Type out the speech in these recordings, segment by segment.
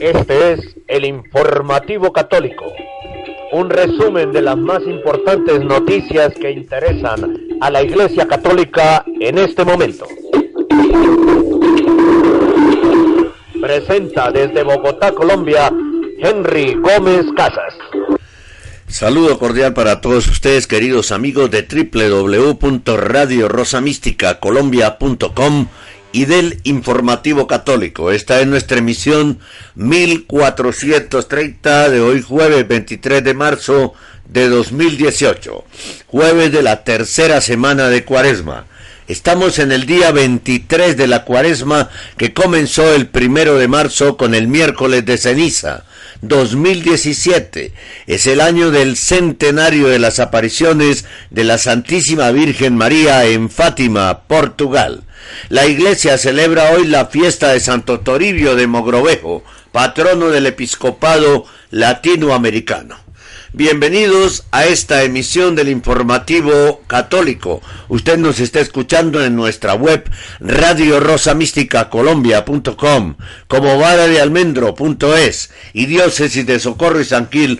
Este es el informativo católico, un resumen de las más importantes noticias que interesan a la Iglesia Católica en este momento. Presenta desde Bogotá, Colombia, Henry Gómez Casas. Saludo cordial para todos ustedes, queridos amigos de www.radiorosamísticacolombia.com y del Informativo Católico. Esta es nuestra emisión 1430 de hoy jueves 23 de marzo de 2018, jueves de la tercera semana de Cuaresma. Estamos en el día 23 de la Cuaresma que comenzó el primero de marzo con el miércoles de ceniza. 2017 es el año del centenario de las apariciones de la Santísima Virgen María en Fátima, Portugal. La iglesia celebra hoy la fiesta de Santo Toribio de Mogrovejo, patrono del episcopado latinoamericano. Bienvenidos a esta emisión del informativo católico. Usted nos está escuchando en nuestra web radiorosamísticacolombia.com, como vara de almendro.es y diócesis de socorro y sanquil.org.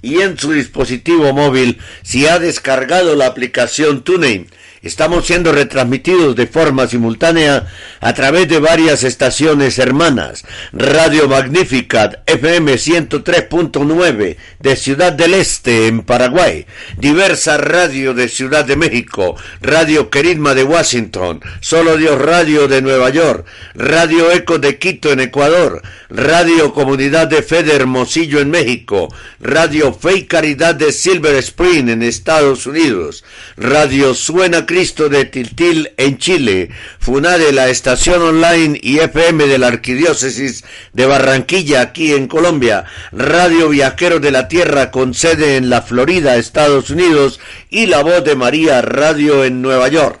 Y en su dispositivo móvil, si ha descargado la aplicación TuneIn, Estamos siendo retransmitidos de forma simultánea a través de varias estaciones hermanas. Radio Magnificat FM 103.9 de Ciudad del Este en Paraguay. Diversa Radio de Ciudad de México. Radio Queridma de Washington. Solo Dios Radio de Nueva York. Radio Eco de Quito en Ecuador. Radio Comunidad de Fe de Hermosillo en México. Radio Fe y Caridad de Silver Spring en Estados Unidos. Radio Suena Cristo de Tiltil en Chile, FUNADE, la estación online y FM de la Arquidiócesis de Barranquilla aquí en Colombia, Radio Viajero de la Tierra con sede en la Florida, Estados Unidos y La Voz de María Radio en Nueva York.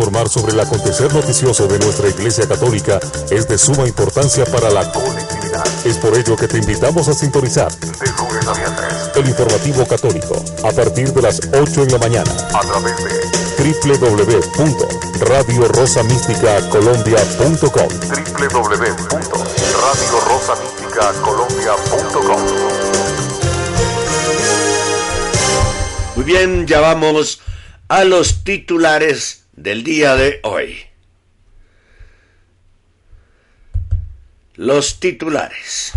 Informar sobre el acontecer noticioso de nuestra Iglesia Católica es de suma importancia para la colectividad. Es por ello que te invitamos a sintonizar de lunes a viernes. el informativo católico a partir de las 8 en la mañana. A través de www.radiorosamísticacolombia.com www.radiorosamísticacolombia.com Muy bien, ya vamos a los titulares del día de hoy. Los titulares.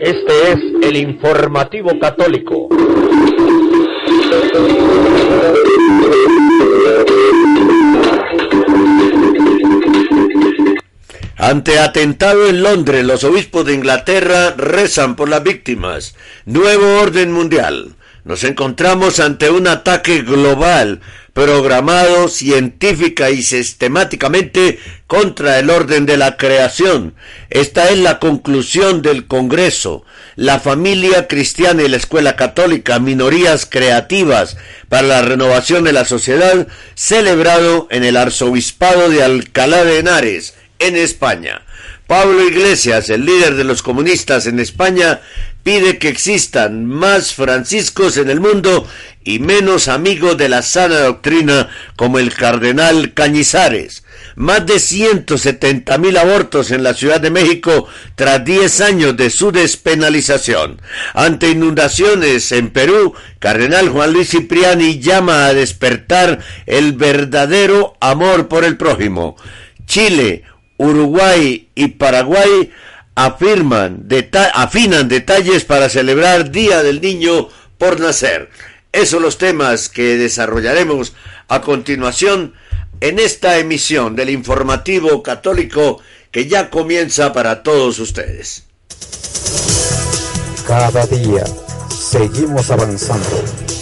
Este es el informativo católico. Ante atentado en Londres, los obispos de Inglaterra rezan por las víctimas. Nuevo orden mundial. Nos encontramos ante un ataque global, programado científica y sistemáticamente contra el orden de la creación. Esta es la conclusión del Congreso. La familia cristiana y la escuela católica, minorías creativas para la renovación de la sociedad, celebrado en el arzobispado de Alcalá de Henares, en España. Pablo Iglesias, el líder de los comunistas en España, pide que existan más franciscos en el mundo y menos amigos de la sana doctrina como el cardenal Cañizares. Más de 170 mil abortos en la Ciudad de México tras 10 años de su despenalización. Ante inundaciones en Perú, Cardenal Juan Luis Cipriani llama a despertar el verdadero amor por el prójimo. Chile, Uruguay y Paraguay afirman, afinan detalles para celebrar Día del Niño por Nacer. Esos son los temas que desarrollaremos a continuación en esta emisión del informativo católico que ya comienza para todos ustedes. Cada día seguimos avanzando.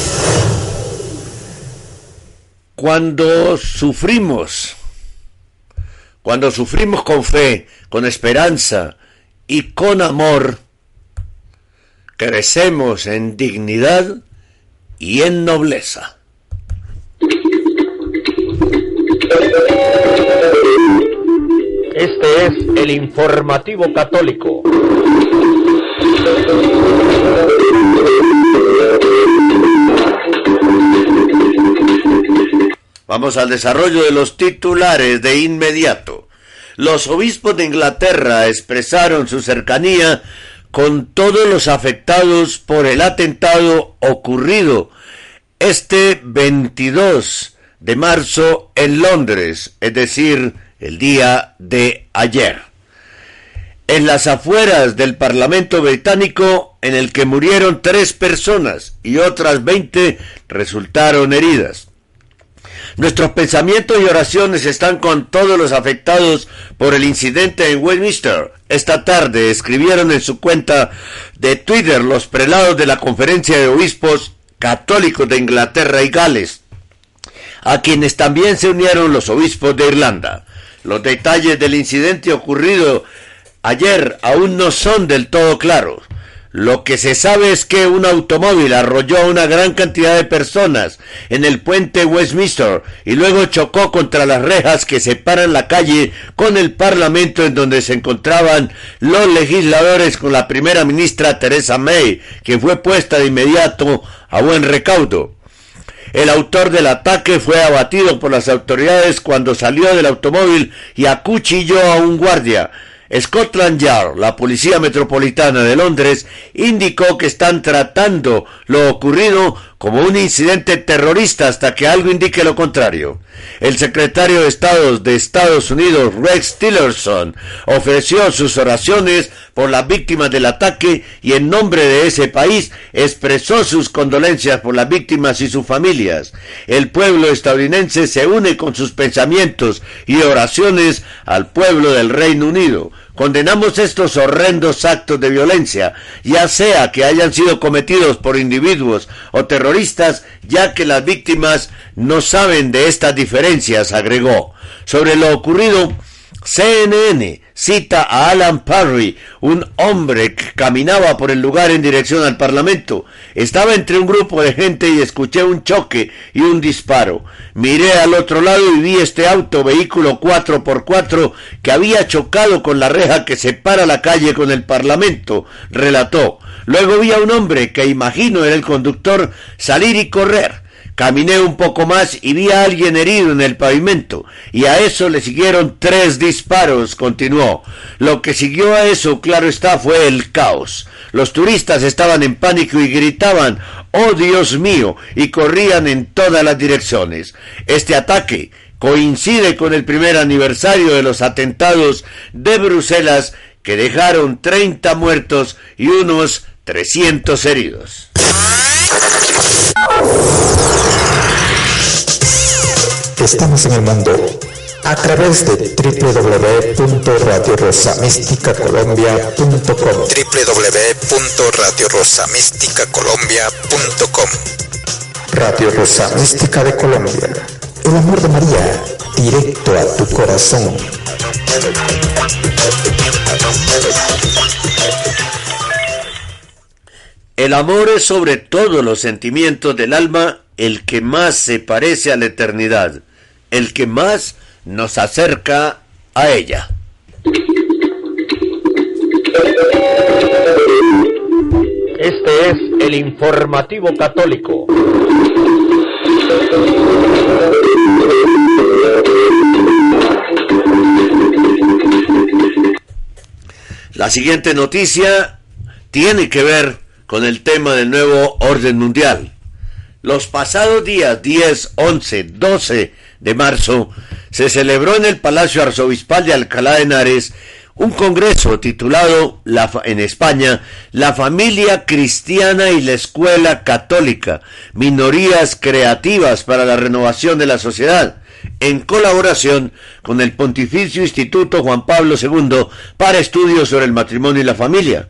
Cuando sufrimos, cuando sufrimos con fe, con esperanza y con amor, crecemos en dignidad y en nobleza. Este es el informativo católico. Vamos al desarrollo de los titulares de inmediato. Los obispos de Inglaterra expresaron su cercanía con todos los afectados por el atentado ocurrido este 22 de marzo en Londres, es decir, el día de ayer. En las afueras del Parlamento británico, en el que murieron tres personas y otras 20 resultaron heridas. Nuestros pensamientos y oraciones están con todos los afectados por el incidente en Westminster. Esta tarde escribieron en su cuenta de Twitter los prelados de la Conferencia de Obispos Católicos de Inglaterra y Gales, a quienes también se unieron los obispos de Irlanda. Los detalles del incidente ocurrido ayer aún no son del todo claros. Lo que se sabe es que un automóvil arrolló a una gran cantidad de personas en el puente Westminster y luego chocó contra las rejas que separan la calle con el Parlamento en donde se encontraban los legisladores con la primera ministra Theresa May, que fue puesta de inmediato a buen recaudo. El autor del ataque fue abatido por las autoridades cuando salió del automóvil y acuchilló a un guardia. Scotland Yard, la Policía Metropolitana de Londres, indicó que están tratando lo ocurrido como un incidente terrorista hasta que algo indique lo contrario. El secretario de Estado de Estados Unidos, Rex Tillerson, ofreció sus oraciones por las víctimas del ataque y en nombre de ese país expresó sus condolencias por las víctimas y sus familias. El pueblo estadounidense se une con sus pensamientos y oraciones al pueblo del Reino Unido. Condenamos estos horrendos actos de violencia, ya sea que hayan sido cometidos por individuos o terroristas, ya que las víctimas no saben de estas diferencias, agregó. Sobre lo ocurrido, CNN cita a Alan Parry, un hombre que caminaba por el lugar en dirección al Parlamento. Estaba entre un grupo de gente y escuché un choque y un disparo. Miré al otro lado y vi este auto vehículo 4x4 que había chocado con la reja que separa la calle con el Parlamento, relató. Luego vi a un hombre que imagino era el conductor salir y correr. Caminé un poco más y vi a alguien herido en el pavimento, y a eso le siguieron tres disparos, continuó. Lo que siguió a eso, claro está, fue el caos. Los turistas estaban en pánico y gritaban, ¡Oh Dios mío! y corrían en todas las direcciones. Este ataque coincide con el primer aniversario de los atentados de Bruselas que dejaron 30 muertos y unos 300 heridos. Estamos en el mundo a través de www.radiorosamísticacolombia.com www.radiorosamísticacolombia.com Radio Rosa Mística de Colombia. El amor de María, directo a tu corazón. El amor es sobre todos los sentimientos del alma el que más se parece a la eternidad, el que más nos acerca a ella. Este es el informativo católico. La siguiente noticia tiene que ver con el tema del nuevo orden mundial. Los pasados días 10, 11, 12 de marzo se celebró en el Palacio Arzobispal de Alcalá de Henares un congreso titulado la, en España La familia cristiana y la escuela católica, minorías creativas para la renovación de la sociedad, en colaboración con el Pontificio Instituto Juan Pablo II para estudios sobre el matrimonio y la familia.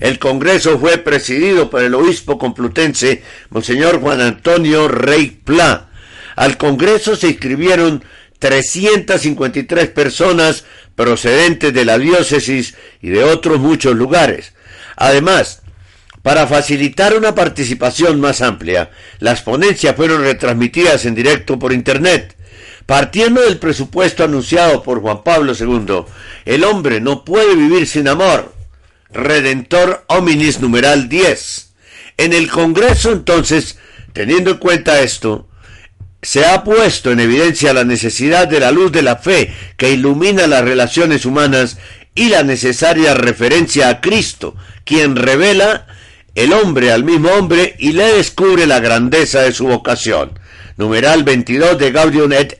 El Congreso fue presidido por el obispo complutense Monseñor Juan Antonio Rey Pla. Al Congreso se inscribieron 353 personas procedentes de la diócesis y de otros muchos lugares. Además, para facilitar una participación más amplia, las ponencias fueron retransmitidas en directo por Internet. Partiendo del presupuesto anunciado por Juan Pablo II, el hombre no puede vivir sin amor. Redentor Hominis numeral 10. En el Congreso entonces, teniendo en cuenta esto, se ha puesto en evidencia la necesidad de la luz de la fe que ilumina las relaciones humanas y la necesaria referencia a Cristo, quien revela el hombre al mismo hombre y le descubre la grandeza de su vocación. Numeral 22 de Gaudium et.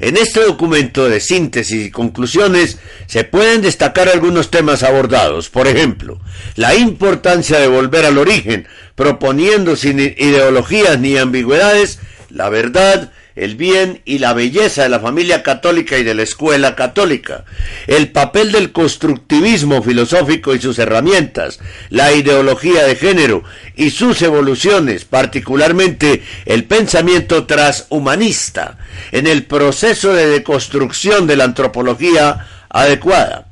En este documento de síntesis y conclusiones se pueden destacar algunos temas abordados, por ejemplo, la importancia de volver al origen, proponiendo sin ideologías ni ambigüedades la verdad, el bien y la belleza de la familia católica y de la escuela católica, el papel del constructivismo filosófico y sus herramientas, la ideología de género y sus evoluciones, particularmente el pensamiento transhumanista, en el proceso de deconstrucción de la antropología adecuada,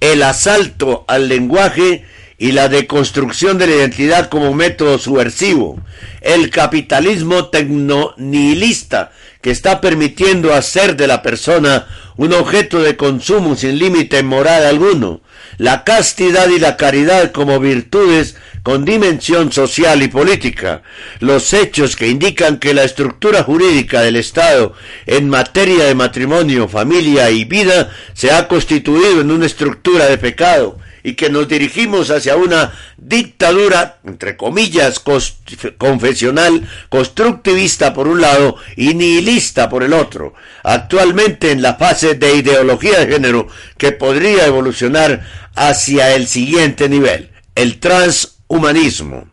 el asalto al lenguaje y la deconstrucción de la identidad como método subversivo, el capitalismo tecnonihilista que está permitiendo hacer de la persona un objeto de consumo sin límite moral alguno, la castidad y la caridad como virtudes con dimensión social y política, los hechos que indican que la estructura jurídica del Estado en materia de matrimonio, familia y vida se ha constituido en una estructura de pecado, y que nos dirigimos hacia una dictadura, entre comillas, confesional, constructivista por un lado y nihilista por el otro, actualmente en la fase de ideología de género que podría evolucionar hacia el siguiente nivel, el transhumanismo.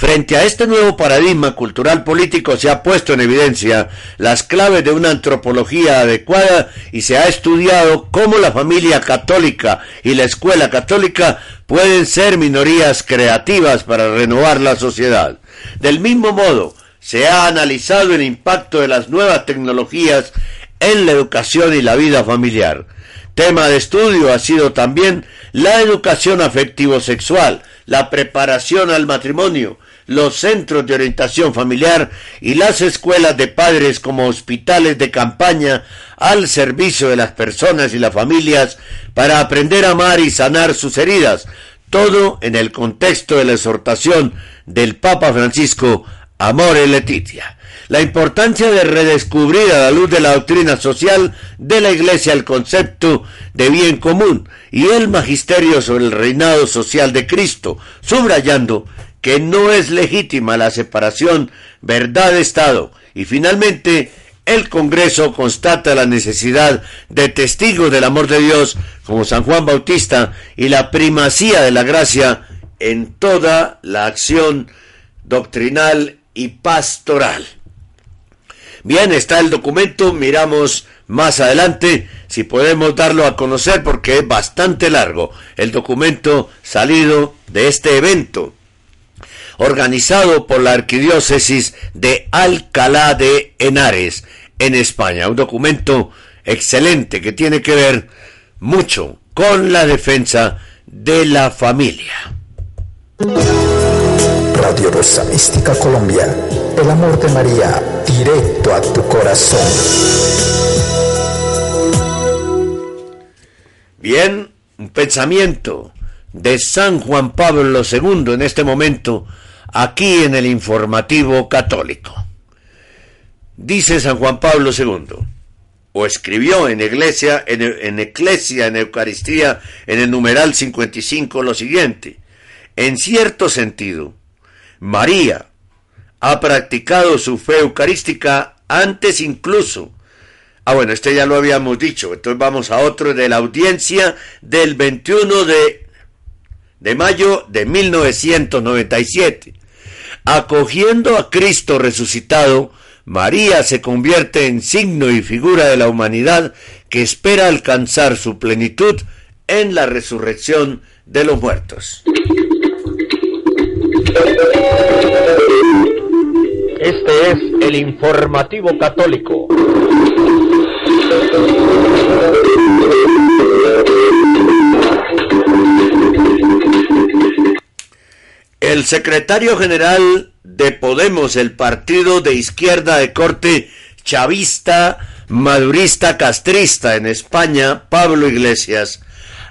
Frente a este nuevo paradigma cultural político se ha puesto en evidencia las claves de una antropología adecuada y se ha estudiado cómo la familia católica y la escuela católica pueden ser minorías creativas para renovar la sociedad. Del mismo modo, se ha analizado el impacto de las nuevas tecnologías en la educación y la vida familiar. Tema de estudio ha sido también la educación afectivo-sexual, la preparación al matrimonio, los centros de orientación familiar y las escuelas de padres como hospitales de campaña al servicio de las personas y las familias para aprender a amar y sanar sus heridas, todo en el contexto de la exhortación del Papa Francisco Amore Letitia. La importancia de redescubrir a la luz de la doctrina social de la Iglesia el concepto de bien común y el magisterio sobre el reinado social de Cristo, subrayando que no es legítima la separación verdad-Estado. Y finalmente, el Congreso constata la necesidad de testigos del amor de Dios como San Juan Bautista y la primacía de la gracia en toda la acción doctrinal y pastoral. Bien, está el documento, miramos más adelante si podemos darlo a conocer porque es bastante largo el documento salido de este evento organizado por la Arquidiócesis de Alcalá de Henares en España. Un documento excelente que tiene que ver mucho con la defensa de la familia. Radio Rosa Mística Colombia, el amor de María, directo a tu corazón. Bien, un pensamiento de San Juan Pablo II en este momento, aquí en el informativo católico. Dice San Juan Pablo II, o escribió en Iglesia, en, en Eclesia, en Eucaristía, en el numeral 55 lo siguiente, en cierto sentido, María ha practicado su fe eucarística antes incluso. Ah, bueno, este ya lo habíamos dicho. Entonces vamos a otro de la audiencia del 21 de, de mayo de 1997. Acogiendo a Cristo resucitado, María se convierte en signo y figura de la humanidad que espera alcanzar su plenitud en la resurrección de los muertos. Este es el informativo católico. El secretario general de Podemos, el partido de izquierda de corte chavista, madurista, castrista en España, Pablo Iglesias,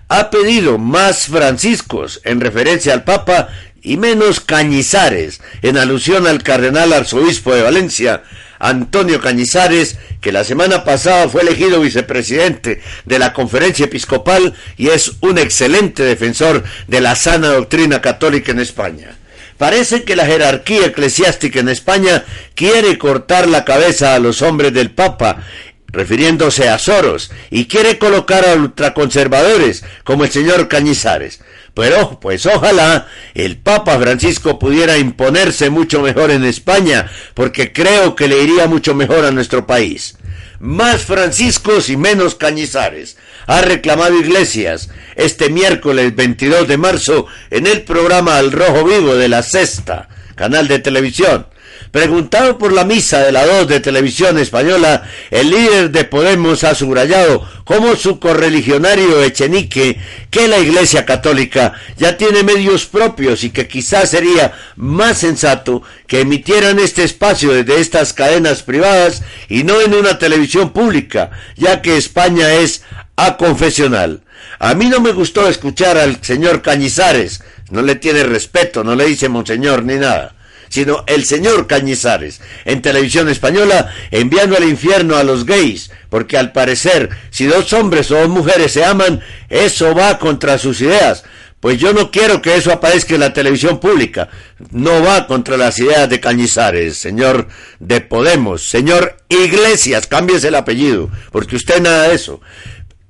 ha pedido más franciscos en referencia al Papa y menos Cañizares, en alusión al cardenal arzobispo de Valencia, Antonio Cañizares, que la semana pasada fue elegido vicepresidente de la conferencia episcopal y es un excelente defensor de la sana doctrina católica en España. Parece que la jerarquía eclesiástica en España quiere cortar la cabeza a los hombres del Papa refiriéndose a Soros, y quiere colocar a ultraconservadores como el señor Cañizares. Pero, pues ojalá el Papa Francisco pudiera imponerse mucho mejor en España, porque creo que le iría mucho mejor a nuestro país. Más Franciscos y menos Cañizares. Ha reclamado Iglesias este miércoles 22 de marzo en el programa Al Rojo Vivo de la Sexta, canal de televisión. Preguntado por la misa de la 2 de televisión española, el líder de Podemos ha subrayado como su correligionario Echenique que la Iglesia Católica ya tiene medios propios y que quizás sería más sensato que emitieran este espacio desde estas cadenas privadas y no en una televisión pública, ya que España es aconfesional. A mí no me gustó escuchar al señor Cañizares, no le tiene respeto, no le dice monseñor ni nada sino el señor Cañizares, en televisión española, enviando al infierno a los gays, porque al parecer, si dos hombres o dos mujeres se aman, eso va contra sus ideas. Pues yo no quiero que eso aparezca en la televisión pública. No va contra las ideas de Cañizares, señor de Podemos, señor Iglesias, cámbiese el apellido, porque usted nada de eso.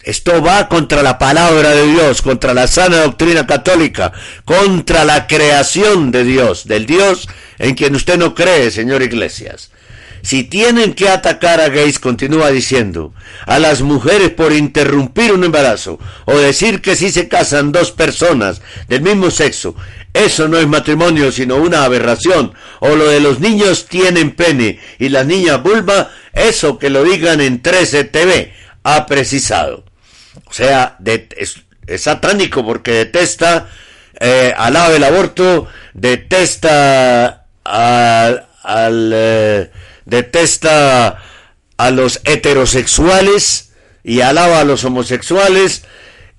Esto va contra la palabra de Dios, contra la sana doctrina católica, contra la creación de Dios, del Dios en quien usted no cree, señor Iglesias. Si tienen que atacar a gays, continúa diciendo, a las mujeres por interrumpir un embarazo o decir que si se casan dos personas del mismo sexo, eso no es matrimonio sino una aberración, o lo de los niños tienen pene y las niñas vulva, eso que lo digan en 13 TV, ha precisado. O sea, es, satánico porque detesta eh, al lado del aborto, detesta al, eh, detesta a los heterosexuales y alaba a los homosexuales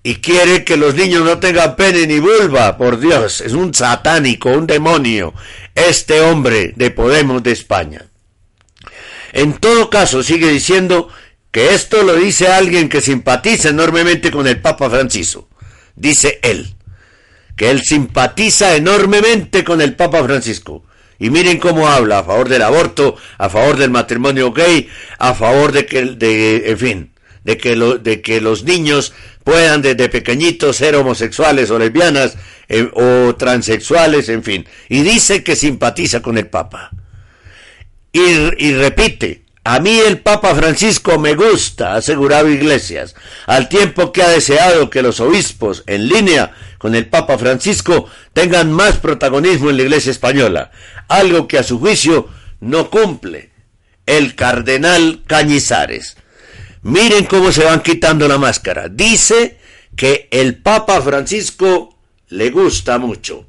y quiere que los niños no tengan pene ni vulva, por Dios, es un satánico, un demonio, este hombre de Podemos de España. En todo caso, sigue diciendo que esto lo dice alguien que simpatiza enormemente con el Papa Francisco. Dice él, que él simpatiza enormemente con el Papa Francisco. Y miren cómo habla a favor del aborto, a favor del matrimonio gay, a favor de que, de, en fin, de que, lo, de que los niños puedan desde pequeñitos ser homosexuales o lesbianas eh, o transexuales, en fin. Y dice que simpatiza con el Papa. Y, y repite, A mí el Papa Francisco me gusta, ha asegurado Iglesias, al tiempo que ha deseado que los obispos, en línea con el Papa Francisco, tengan más protagonismo en la Iglesia española, algo que a su juicio no cumple el cardenal Cañizares. Miren cómo se van quitando la máscara. Dice que el Papa Francisco le gusta mucho.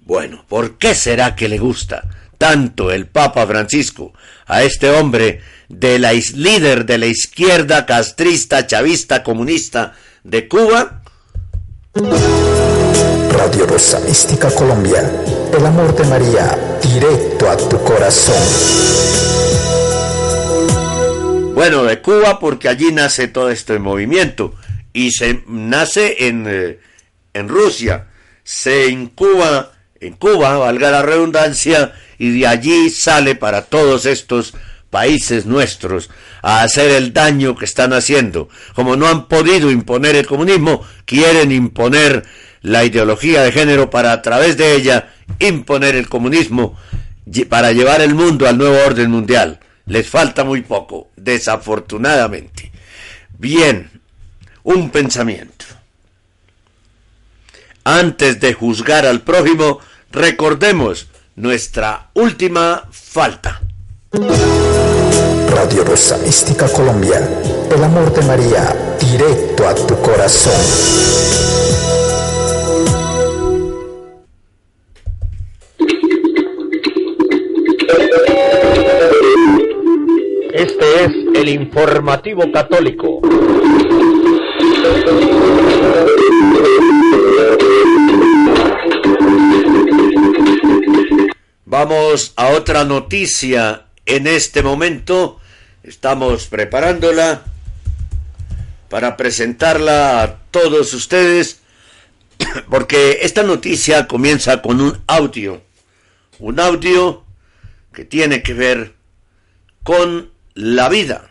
Bueno, ¿por qué será que le gusta tanto el Papa Francisco a este hombre de la líder de la izquierda castrista, chavista, comunista de Cuba? Radio Rosa Mística Colombia, el amor de María, directo a tu corazón. Bueno, de Cuba porque allí nace todo este movimiento y se nace en, eh, en Rusia, se incuba en Cuba, valga la redundancia, y de allí sale para todos estos países nuestros a hacer el daño que están haciendo. Como no han podido imponer el comunismo, quieren imponer la ideología de género para a través de ella imponer el comunismo para llevar el mundo al nuevo orden mundial. Les falta muy poco, desafortunadamente. Bien, un pensamiento. Antes de juzgar al prójimo, recordemos nuestra última falta. Radio Rosa Mística Colombia, el amor de María, directo a tu corazón. Este es el informativo católico. Vamos a otra noticia en este momento. Estamos preparándola para presentarla a todos ustedes porque esta noticia comienza con un audio. Un audio que tiene que ver con la vida.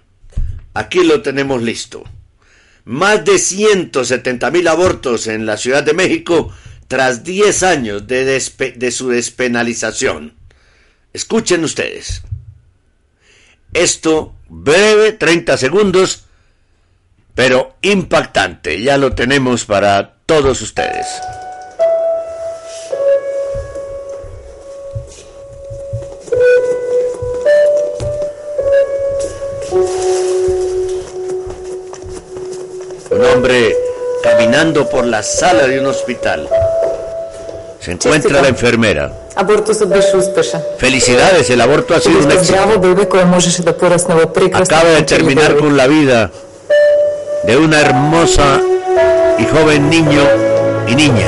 Aquí lo tenemos listo. Más de 170 mil abortos en la Ciudad de México tras 10 años de, de su despenalización. Escuchen ustedes. Esto breve, 30 segundos, pero impactante. Ya lo tenemos para todos ustedes. Un hombre caminando por la sala de un hospital. Se encuentra la enfermera. Felicidades, el aborto ha sido un éxito. Acaba de terminar con la vida de una hermosa y joven niño y niña.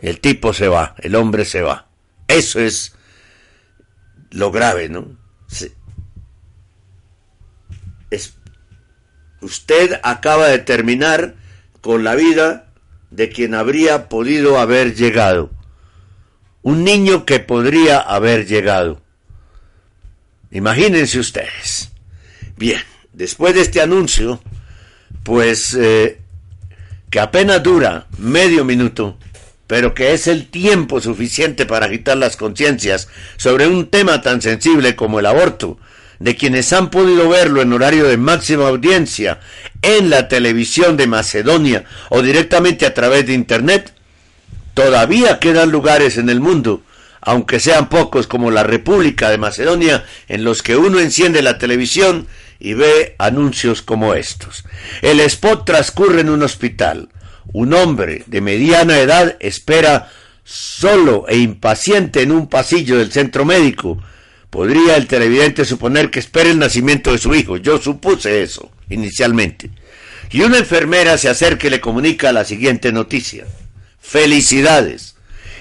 El tipo se va, el hombre se va. Eso es lo grave, ¿no? Es, usted acaba de terminar con la vida de quien habría podido haber llegado. Un niño que podría haber llegado. Imagínense ustedes. Bien, después de este anuncio, pues eh, que apenas dura medio minuto, pero que es el tiempo suficiente para agitar las conciencias sobre un tema tan sensible como el aborto, de quienes han podido verlo en horario de máxima audiencia en la televisión de Macedonia o directamente a través de Internet, todavía quedan lugares en el mundo, aunque sean pocos como la República de Macedonia, en los que uno enciende la televisión y ve anuncios como estos. El spot transcurre en un hospital. Un hombre de mediana edad espera solo e impaciente en un pasillo del centro médico Podría el televidente suponer que espera el nacimiento de su hijo. Yo supuse eso inicialmente. Y una enfermera se acerca y le comunica la siguiente noticia. Felicidades.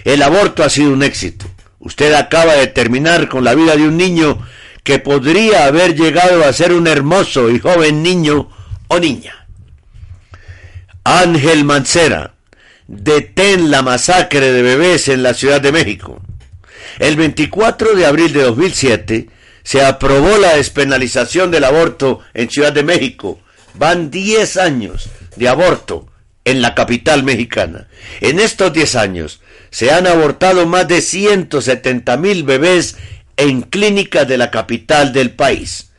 El aborto ha sido un éxito. Usted acaba de terminar con la vida de un niño que podría haber llegado a ser un hermoso y joven niño o niña. Ángel Mancera, detén la masacre de bebés en la Ciudad de México. El 24 de abril de 2007 se aprobó la despenalización del aborto en Ciudad de México. Van 10 años de aborto en la capital mexicana. En estos 10 años se han abortado más de 170 mil bebés en clínicas de la capital del país.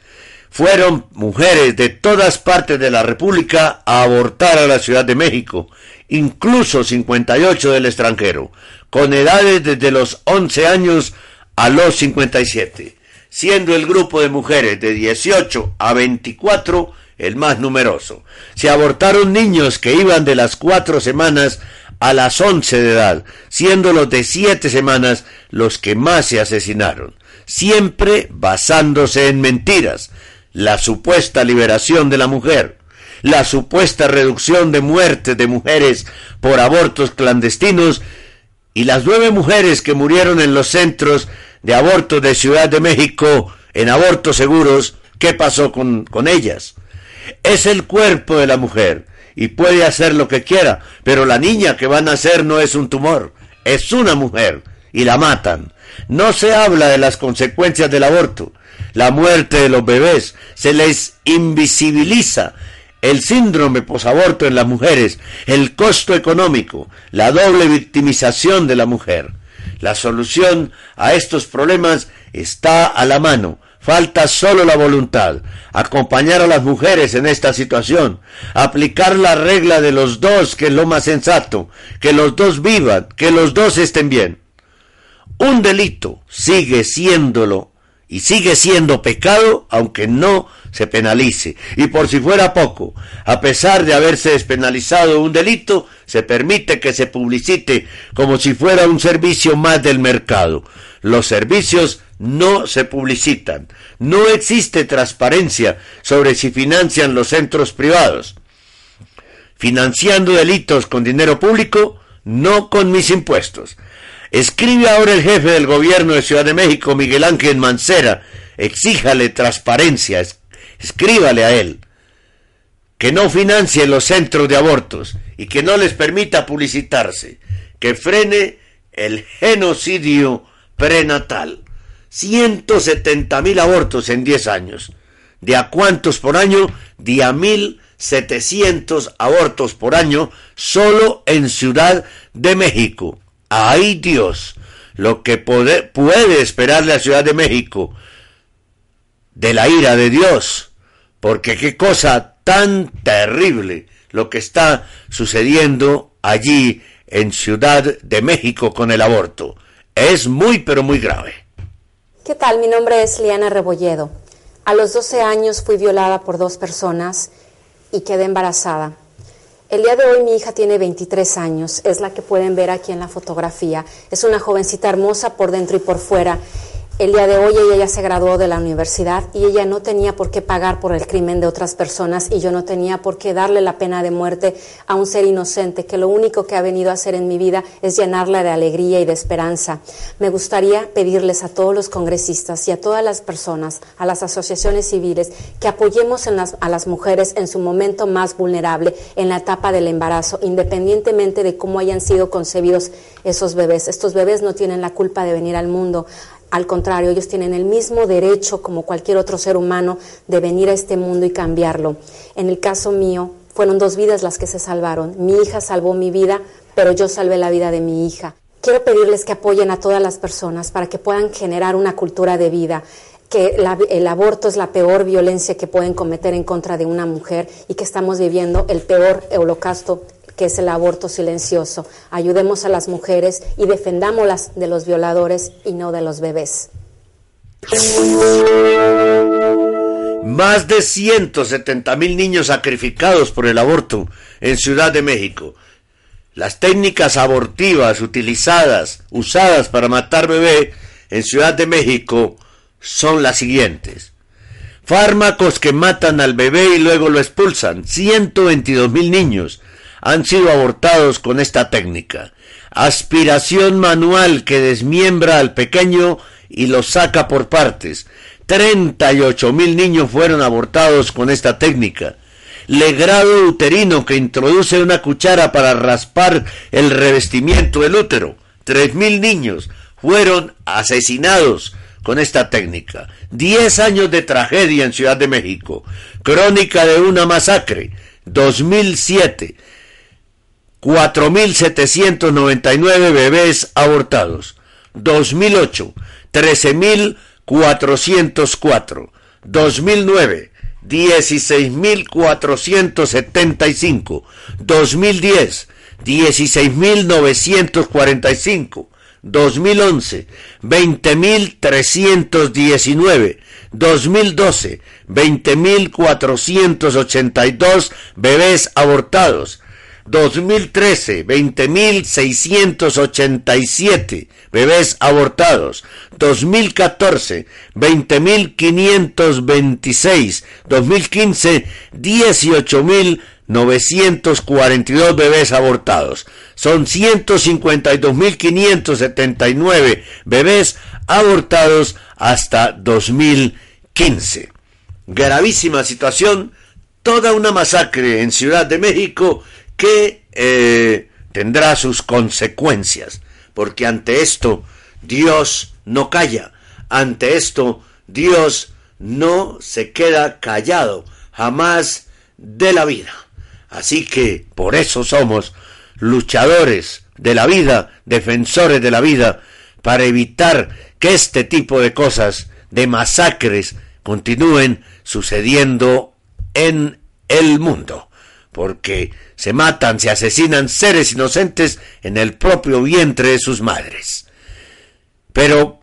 Fueron mujeres de todas partes de la República a abortar a la Ciudad de México, incluso 58 del extranjero, con edades desde los 11 años a los 57, siendo el grupo de mujeres de 18 a 24 el más numeroso. Se abortaron niños que iban de las cuatro semanas a las once de edad, siendo los de siete semanas los que más se asesinaron, siempre basándose en mentiras, la supuesta liberación de la mujer, la supuesta reducción de muertes de mujeres por abortos clandestinos y las nueve mujeres que murieron en los centros de abortos de Ciudad de México en abortos seguros, ¿qué pasó con, con ellas? Es el cuerpo de la mujer y puede hacer lo que quiera, pero la niña que va a nacer no es un tumor, es una mujer y la matan. No se habla de las consecuencias del aborto, la muerte de los bebés, se les invisibiliza el síndrome posaborto en las mujeres, el costo económico, la doble victimización de la mujer. La solución a estos problemas está a la mano. Falta solo la voluntad, acompañar a las mujeres en esta situación, aplicar la regla de los dos, que es lo más sensato, que los dos vivan, que los dos estén bien. Un delito sigue siéndolo y sigue siendo pecado aunque no se penalice. Y por si fuera poco, a pesar de haberse despenalizado un delito, se permite que se publicite como si fuera un servicio más del mercado. Los servicios no se publicitan. No existe transparencia sobre si financian los centros privados. Financiando delitos con dinero público, no con mis impuestos. Escribe ahora el jefe del gobierno de Ciudad de México, Miguel Ángel Mancera, exíjale transparencia, escríbale a él, que no financie los centros de abortos y que no les permita publicitarse, que frene el genocidio prenatal. 170 mil abortos en 10 años. ¿De a cuántos por año? De a 1.700 abortos por año solo en Ciudad de México. ¡Ay Dios! Lo que puede, puede esperar la Ciudad de México de la ira de Dios. Porque qué cosa tan terrible lo que está sucediendo allí en Ciudad de México con el aborto. Es muy pero muy grave. ¿Qué tal? Mi nombre es Liana Rebolledo. A los 12 años fui violada por dos personas y quedé embarazada. El día de hoy mi hija tiene 23 años, es la que pueden ver aquí en la fotografía. Es una jovencita hermosa por dentro y por fuera el día de hoy ella ya se graduó de la universidad y ella no tenía por qué pagar por el crimen de otras personas y yo no tenía por qué darle la pena de muerte a un ser inocente que lo único que ha venido a hacer en mi vida es llenarla de alegría y de esperanza. Me gustaría pedirles a todos los congresistas y a todas las personas, a las asociaciones civiles, que apoyemos a las mujeres en su momento más vulnerable, en la etapa del embarazo, independientemente de cómo hayan sido concebidos esos bebés. Estos bebés no tienen la culpa de venir al mundo. Al contrario, ellos tienen el mismo derecho como cualquier otro ser humano de venir a este mundo y cambiarlo. En el caso mío, fueron dos vidas las que se salvaron. Mi hija salvó mi vida, pero yo salvé la vida de mi hija. Quiero pedirles que apoyen a todas las personas para que puedan generar una cultura de vida que el aborto es la peor violencia que pueden cometer en contra de una mujer y que estamos viviendo el peor holocausto que es el aborto silencioso. Ayudemos a las mujeres y defendámoslas de los violadores y no de los bebés. Más de 170 mil niños sacrificados por el aborto en Ciudad de México. Las técnicas abortivas utilizadas, usadas para matar bebé en Ciudad de México son las siguientes. Fármacos que matan al bebé y luego lo expulsan. 122 mil niños han sido abortados con esta técnica. Aspiración manual que desmiembra al pequeño y lo saca por partes. 38 mil niños fueron abortados con esta técnica. Legrado uterino que introduce una cuchara para raspar el revestimiento del útero. Tres mil niños fueron asesinados con esta técnica. Diez años de tragedia en Ciudad de México. Crónica de una masacre. 2007. 4.799 bebés abortados. 2008, 13.404. 2009, 16.475. 2010, 16.945. 2011, 20.319. 2012, 20.482 bebés abortados. 2013, 20.687 bebés abortados. 2014, 20.526. 2015, 18.942 bebés abortados. Son 152.579 bebés abortados hasta 2015. Gravísima situación, toda una masacre en Ciudad de México que eh, tendrá sus consecuencias, porque ante esto Dios no calla, ante esto Dios no se queda callado jamás de la vida. Así que por eso somos luchadores de la vida, defensores de la vida, para evitar que este tipo de cosas, de masacres, continúen sucediendo en el mundo. Porque se matan, se asesinan seres inocentes en el propio vientre de sus madres. Pero,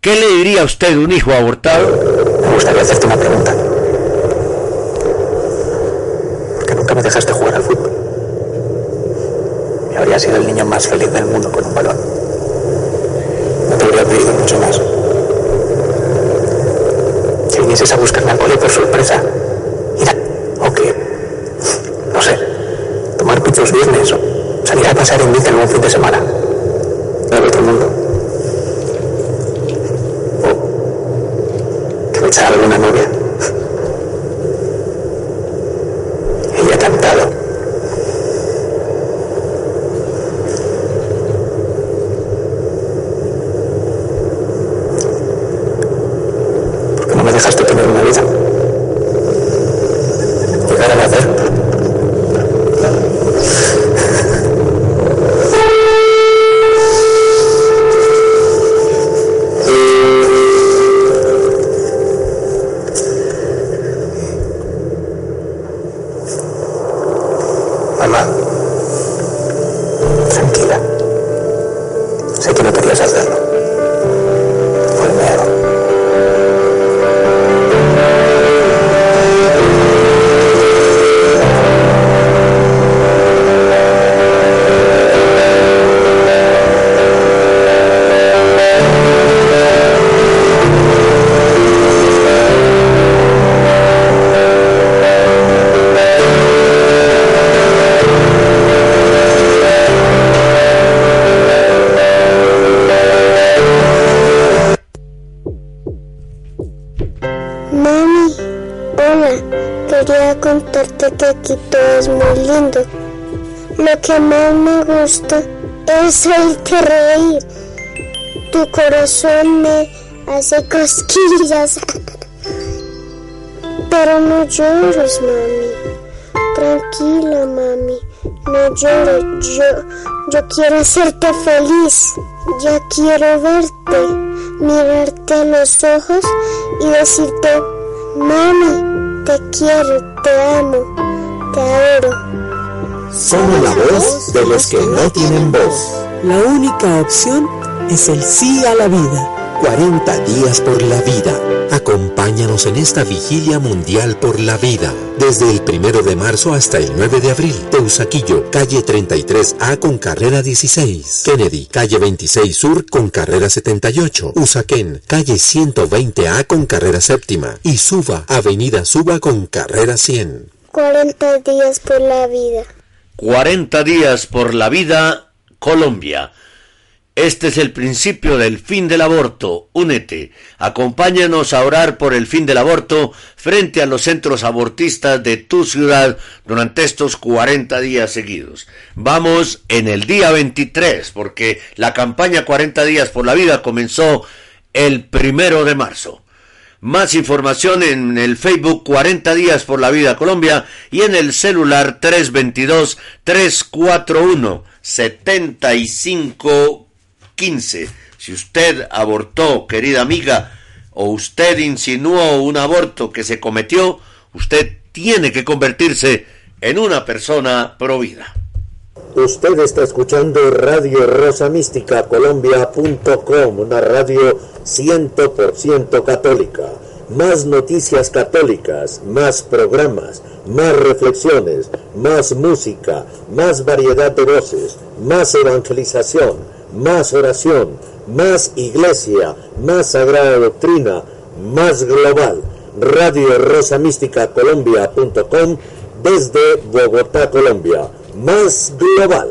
¿qué le diría a usted un hijo abortado? Me gustaría hacerte una pregunta. ¿Por qué me dejaste jugar al fútbol? Y habría sido el niño más feliz del mundo con un balón. No te habría pedido mucho más. Si vinieses a buscarme al cole por sorpresa. Mira, o que, no sé, tomar pizzos viernes o salir a pasar en bici algún fin de semana. Del otro mundo. O que me echara alguna novia. Es oírte reír. Tu corazón me hace cosquillas. Pero no llores, mami. Tranquila, mami. No llores. Yo, yo quiero hacerte feliz. Ya quiero verte, mirarte a los ojos y decirte, mami, te quiero, te amo, te adoro. Somos la voz de los que no tienen voz. La única opción es el sí a la vida. 40 días por la vida. Acompáñanos en esta vigilia mundial por la vida. Desde el primero de marzo hasta el 9 de abril. Teusaquillo, calle 33A con carrera 16. Kennedy, calle 26 Sur con carrera 78. Usaquén, calle 120A con carrera séptima. Y Suba, avenida Suba con carrera 100. 40 días por la vida. 40 días por la vida, Colombia. Este es el principio del fin del aborto. Únete. Acompáñanos a orar por el fin del aborto frente a los centros abortistas de tu ciudad durante estos 40 días seguidos. Vamos en el día 23 porque la campaña 40 días por la vida comenzó el primero de marzo. Más información en el Facebook 40 días por la vida Colombia y en el celular 322 341 75 15. Si usted abortó, querida amiga, o usted insinuó un aborto que se cometió, usted tiene que convertirse en una persona provida. Usted está escuchando Radio Rosa Mística Colombia.com, una radio 100% católica. Más noticias católicas, más programas, más reflexiones, más música, más variedad de voces, más evangelización, más oración, más iglesia, más sagrada doctrina, más global. Radio Rosa Mística Colombia.com desde Bogotá, Colombia. Más global.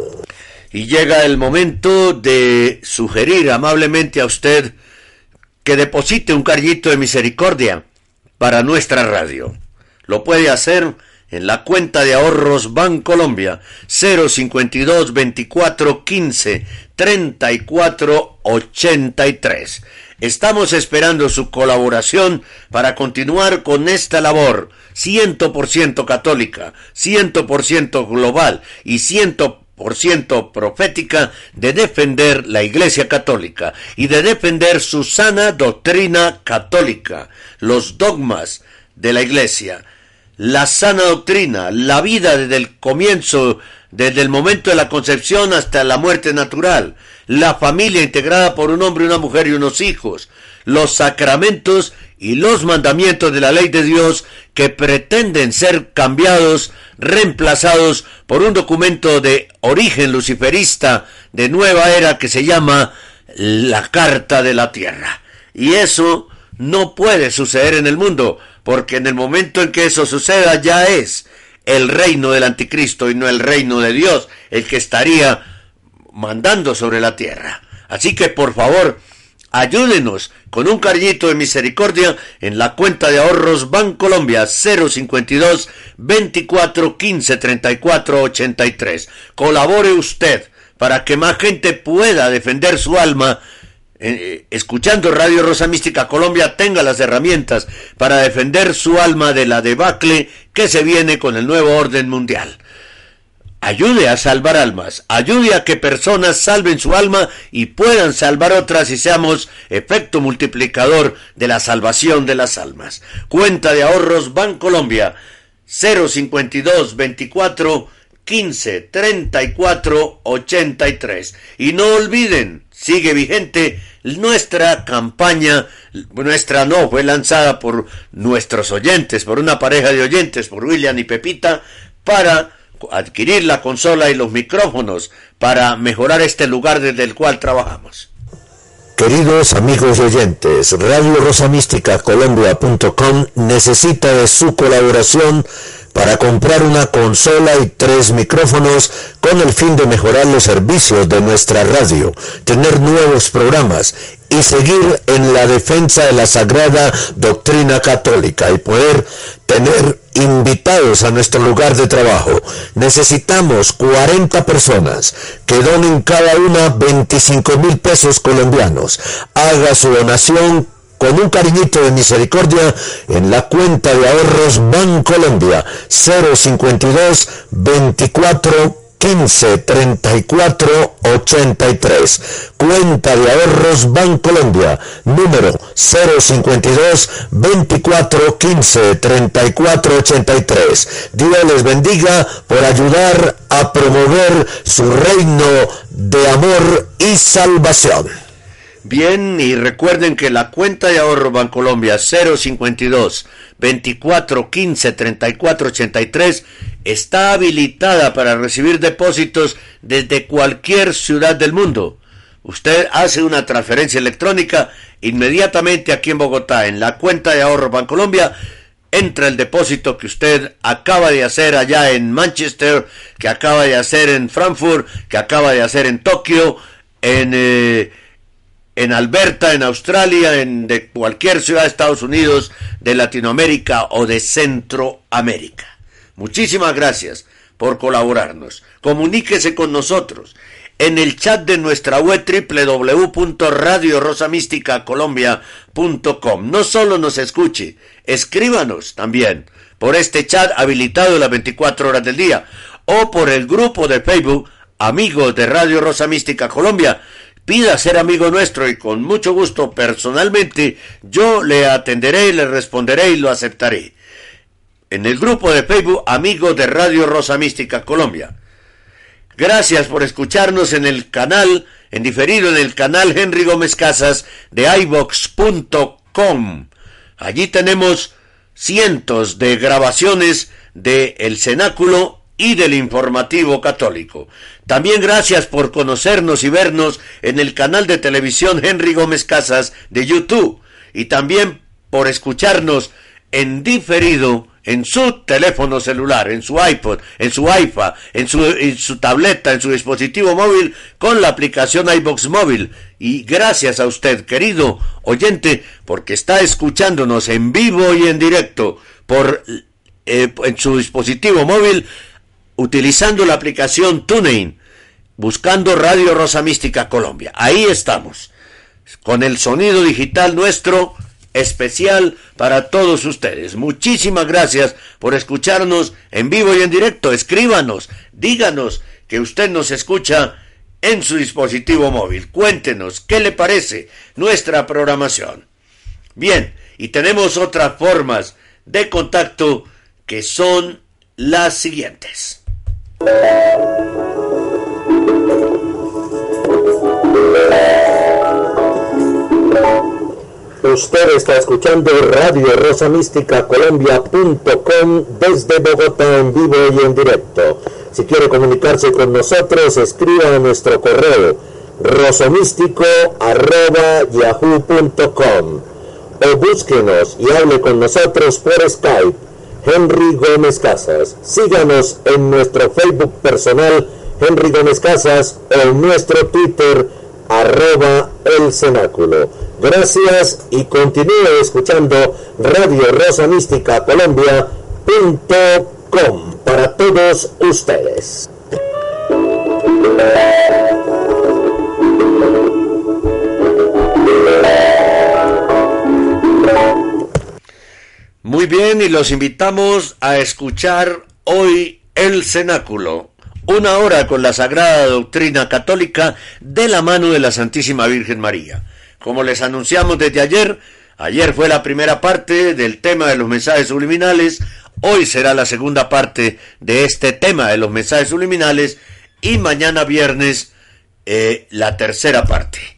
Y llega el momento de sugerir amablemente a usted que deposite un carguito de misericordia para nuestra radio. Lo puede hacer en la cuenta de ahorros Bancolombia 052 24 15 34 83. Estamos esperando su colaboración para continuar con esta labor 100% católica, 100% global y 100% profética de defender la Iglesia Católica y de defender su sana doctrina católica, los dogmas de la Iglesia, la sana doctrina, la vida desde el comienzo, desde el momento de la concepción hasta la muerte natural, la familia integrada por un hombre, una mujer y unos hijos, los sacramentos y los mandamientos de la ley de Dios que pretenden ser cambiados, reemplazados por un documento de origen luciferista de nueva era que se llama la Carta de la Tierra. Y eso no puede suceder en el mundo, porque en el momento en que eso suceda ya es el reino del anticristo y no el reino de Dios el que estaría mandando sobre la tierra. Así que por favor, ayúdenos con un cariñito de misericordia en la cuenta de ahorros Bancolombia 052 24 15 34 83. Colabore usted para que más gente pueda defender su alma eh, escuchando Radio Rosa Mística Colombia tenga las herramientas para defender su alma de la debacle que se viene con el nuevo orden mundial. Ayude a salvar almas, ayude a que personas salven su alma y puedan salvar otras y seamos efecto multiplicador de la salvación de las almas. Cuenta de ahorros Bancolombia 052 24 15 34 83. Y no olviden, sigue vigente nuestra campaña, nuestra no, fue lanzada por nuestros oyentes, por una pareja de oyentes, por William y Pepita, para adquirir la consola y los micrófonos para mejorar este lugar desde el cual trabajamos. Queridos amigos oyentes, Radio Rosa Mística Colombia.com necesita de su colaboración para comprar una consola y tres micrófonos con el fin de mejorar los servicios de nuestra radio, tener nuevos programas y seguir en la defensa de la sagrada doctrina católica y poder tener invitados a nuestro lugar de trabajo. Necesitamos 40 personas que donen cada una 25 mil pesos colombianos. Haga su donación con un cariñito de misericordia en la cuenta de ahorros Bancolombia 052 24 15 34 83. Cuenta de ahorros Bancolombia, número 052 24 15 34 83. Dios les bendiga por ayudar a promover su reino de amor y salvación. Bien, y recuerden que la cuenta de ahorro Bancolombia 052 24 15 34 83 está habilitada para recibir depósitos desde cualquier ciudad del mundo. Usted hace una transferencia electrónica inmediatamente aquí en Bogotá, en la cuenta de ahorro Bancolombia, entra el depósito que usted acaba de hacer allá en Manchester, que acaba de hacer en Frankfurt, que acaba de hacer en Tokio, en... Eh, en Alberta, en Australia, en de cualquier ciudad de Estados Unidos, de Latinoamérica o de Centroamérica. Muchísimas gracias por colaborarnos. Comuníquese con nosotros en el chat de nuestra web www.radiorosamísticacolombia.com. No solo nos escuche, escríbanos también por este chat habilitado las 24 horas del día o por el grupo de Facebook Amigos de Radio Rosa Mística Colombia pida ser amigo nuestro y con mucho gusto personalmente yo le atenderé y le responderé y lo aceptaré. En el grupo de Facebook Amigos de Radio Rosa Mística Colombia. Gracias por escucharnos en el canal, en diferido en el canal Henry Gómez Casas de iVox.com. Allí tenemos cientos de grabaciones de El Cenáculo y del Informativo Católico. También gracias por conocernos y vernos en el canal de televisión Henry Gómez Casas de YouTube y también por escucharnos en diferido en su teléfono celular, en su iPod, en su iPad, en su, en su tableta, en su dispositivo móvil con la aplicación iBox móvil. Y gracias a usted, querido oyente, porque está escuchándonos en vivo y en directo por eh, en su dispositivo móvil utilizando la aplicación TuneIn, buscando Radio Rosa Mística Colombia. Ahí estamos, con el sonido digital nuestro especial para todos ustedes. Muchísimas gracias por escucharnos en vivo y en directo. Escríbanos, díganos que usted nos escucha en su dispositivo móvil. Cuéntenos qué le parece nuestra programación. Bien, y tenemos otras formas de contacto que son las siguientes. Usted está escuchando Radio Rosa Mística Colombia.com desde Bogotá en vivo y en directo. Si quiere comunicarse con nosotros, escriba a nuestro correo rosomístico.yahoo.com o búsquenos y hable con nosotros por Skype. Henry Gómez Casas. Síganos en nuestro Facebook personal Henry Gómez Casas o en nuestro Twitter arroba el cenáculo. Gracias y continúe escuchando Radio Rosa Mística Colombia.com para todos ustedes. Muy bien, y los invitamos a escuchar hoy el cenáculo, una hora con la sagrada doctrina católica de la mano de la Santísima Virgen María. Como les anunciamos desde ayer, ayer fue la primera parte del tema de los mensajes subliminales, hoy será la segunda parte de este tema de los mensajes subliminales y mañana viernes eh, la tercera parte.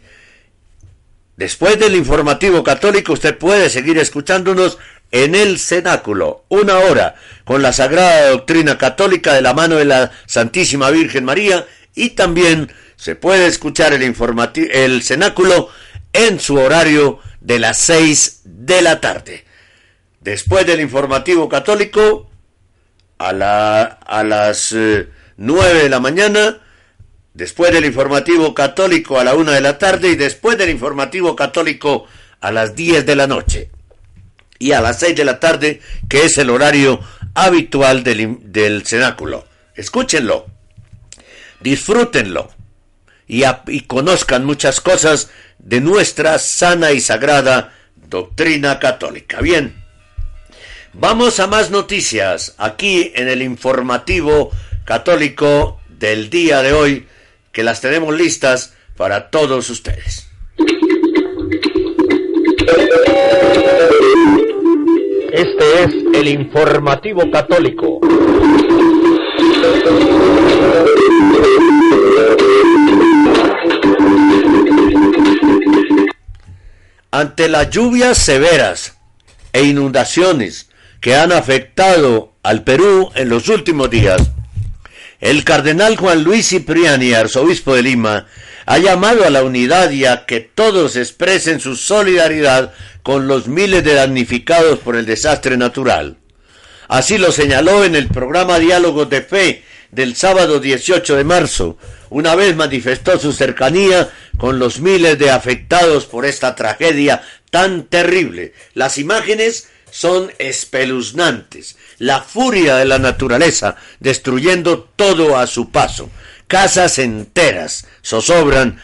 Después del informativo católico usted puede seguir escuchándonos en el cenáculo, una hora, con la sagrada doctrina católica de la mano de la Santísima Virgen María y también se puede escuchar el, el cenáculo en su horario de las seis de la tarde. Después del informativo católico, a, la, a las eh, nueve de la mañana, después del informativo católico a la una de la tarde y después del informativo católico a las diez de la noche y a las 6 de la tarde, que es el horario habitual del, del cenáculo. Escúchenlo, disfrútenlo y, y conozcan muchas cosas de nuestra sana y sagrada doctrina católica. Bien, vamos a más noticias aquí en el informativo católico del día de hoy, que las tenemos listas para todos ustedes. Este es el informativo católico. Ante las lluvias severas e inundaciones que han afectado al Perú en los últimos días, el cardenal Juan Luis Cipriani, arzobispo de Lima, ha llamado a la unidad y a que todos expresen su solidaridad con los miles de damnificados por el desastre natural. Así lo señaló en el programa Diálogos de Fe del sábado 18 de marzo. Una vez manifestó su cercanía con los miles de afectados por esta tragedia tan terrible. Las imágenes son espeluznantes. La furia de la naturaleza destruyendo todo a su paso casas enteras, zozobran,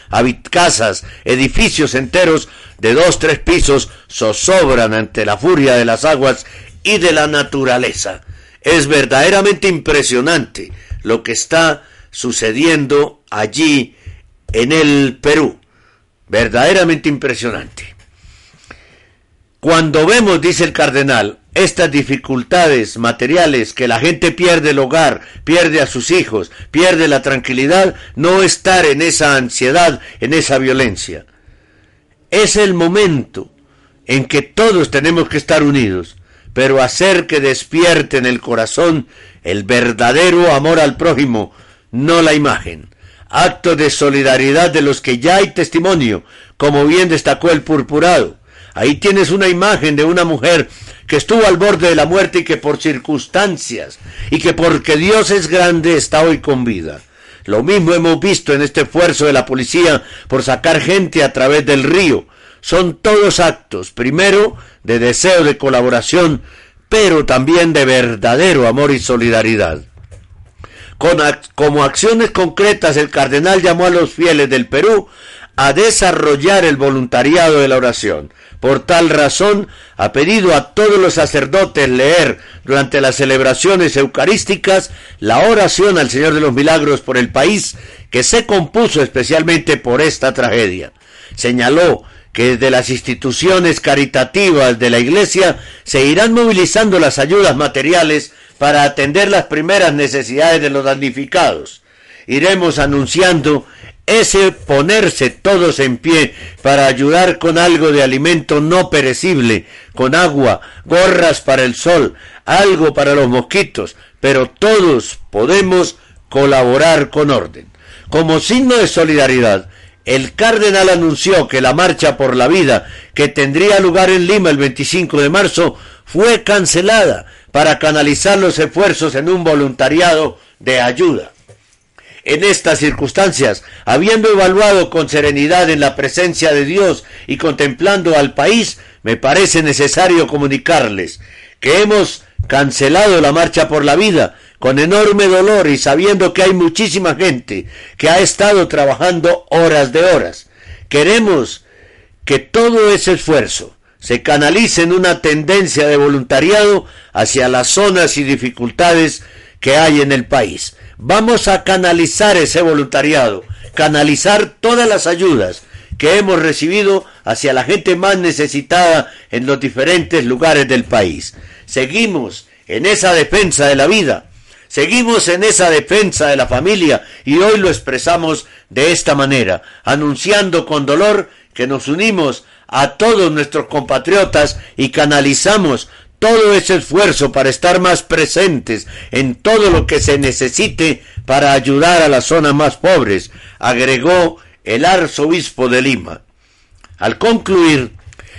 casas, edificios enteros de dos, tres pisos, zozobran ante la furia de las aguas y de la naturaleza. Es verdaderamente impresionante lo que está sucediendo allí en el Perú. verdaderamente impresionante. Cuando vemos, dice el cardenal, estas dificultades materiales, que la gente pierde el hogar, pierde a sus hijos, pierde la tranquilidad, no estar en esa ansiedad, en esa violencia. Es el momento en que todos tenemos que estar unidos, pero hacer que despierte en el corazón el verdadero amor al prójimo, no la imagen. Acto de solidaridad de los que ya hay testimonio, como bien destacó el purpurado Ahí tienes una imagen de una mujer que estuvo al borde de la muerte y que por circunstancias y que porque Dios es grande está hoy con vida. Lo mismo hemos visto en este esfuerzo de la policía por sacar gente a través del río. Son todos actos, primero, de deseo de colaboración, pero también de verdadero amor y solidaridad. Con, como acciones concretas, el cardenal llamó a los fieles del Perú a desarrollar el voluntariado de la oración. Por tal razón, ha pedido a todos los sacerdotes leer durante las celebraciones eucarísticas la oración al Señor de los Milagros por el país, que se compuso especialmente por esta tragedia. Señaló que desde las instituciones caritativas de la Iglesia se irán movilizando las ayudas materiales para atender las primeras necesidades de los damnificados. Iremos anunciando ese ponerse todos en pie para ayudar con algo de alimento no perecible, con agua, gorras para el sol, algo para los mosquitos, pero todos podemos colaborar con orden. Como signo de solidaridad, el cardenal anunció que la marcha por la vida que tendría lugar en Lima el 25 de marzo fue cancelada para canalizar los esfuerzos en un voluntariado de ayuda. En estas circunstancias, habiendo evaluado con serenidad en la presencia de Dios y contemplando al país, me parece necesario comunicarles que hemos cancelado la marcha por la vida con enorme dolor y sabiendo que hay muchísima gente que ha estado trabajando horas de horas. Queremos que todo ese esfuerzo se canalice en una tendencia de voluntariado hacia las zonas y dificultades que hay en el país. Vamos a canalizar ese voluntariado, canalizar todas las ayudas que hemos recibido hacia la gente más necesitada en los diferentes lugares del país. Seguimos en esa defensa de la vida, seguimos en esa defensa de la familia y hoy lo expresamos de esta manera, anunciando con dolor que nos unimos a todos nuestros compatriotas y canalizamos todo ese esfuerzo para estar más presentes en todo lo que se necesite para ayudar a las zonas más pobres, agregó el arzobispo de Lima. Al concluir,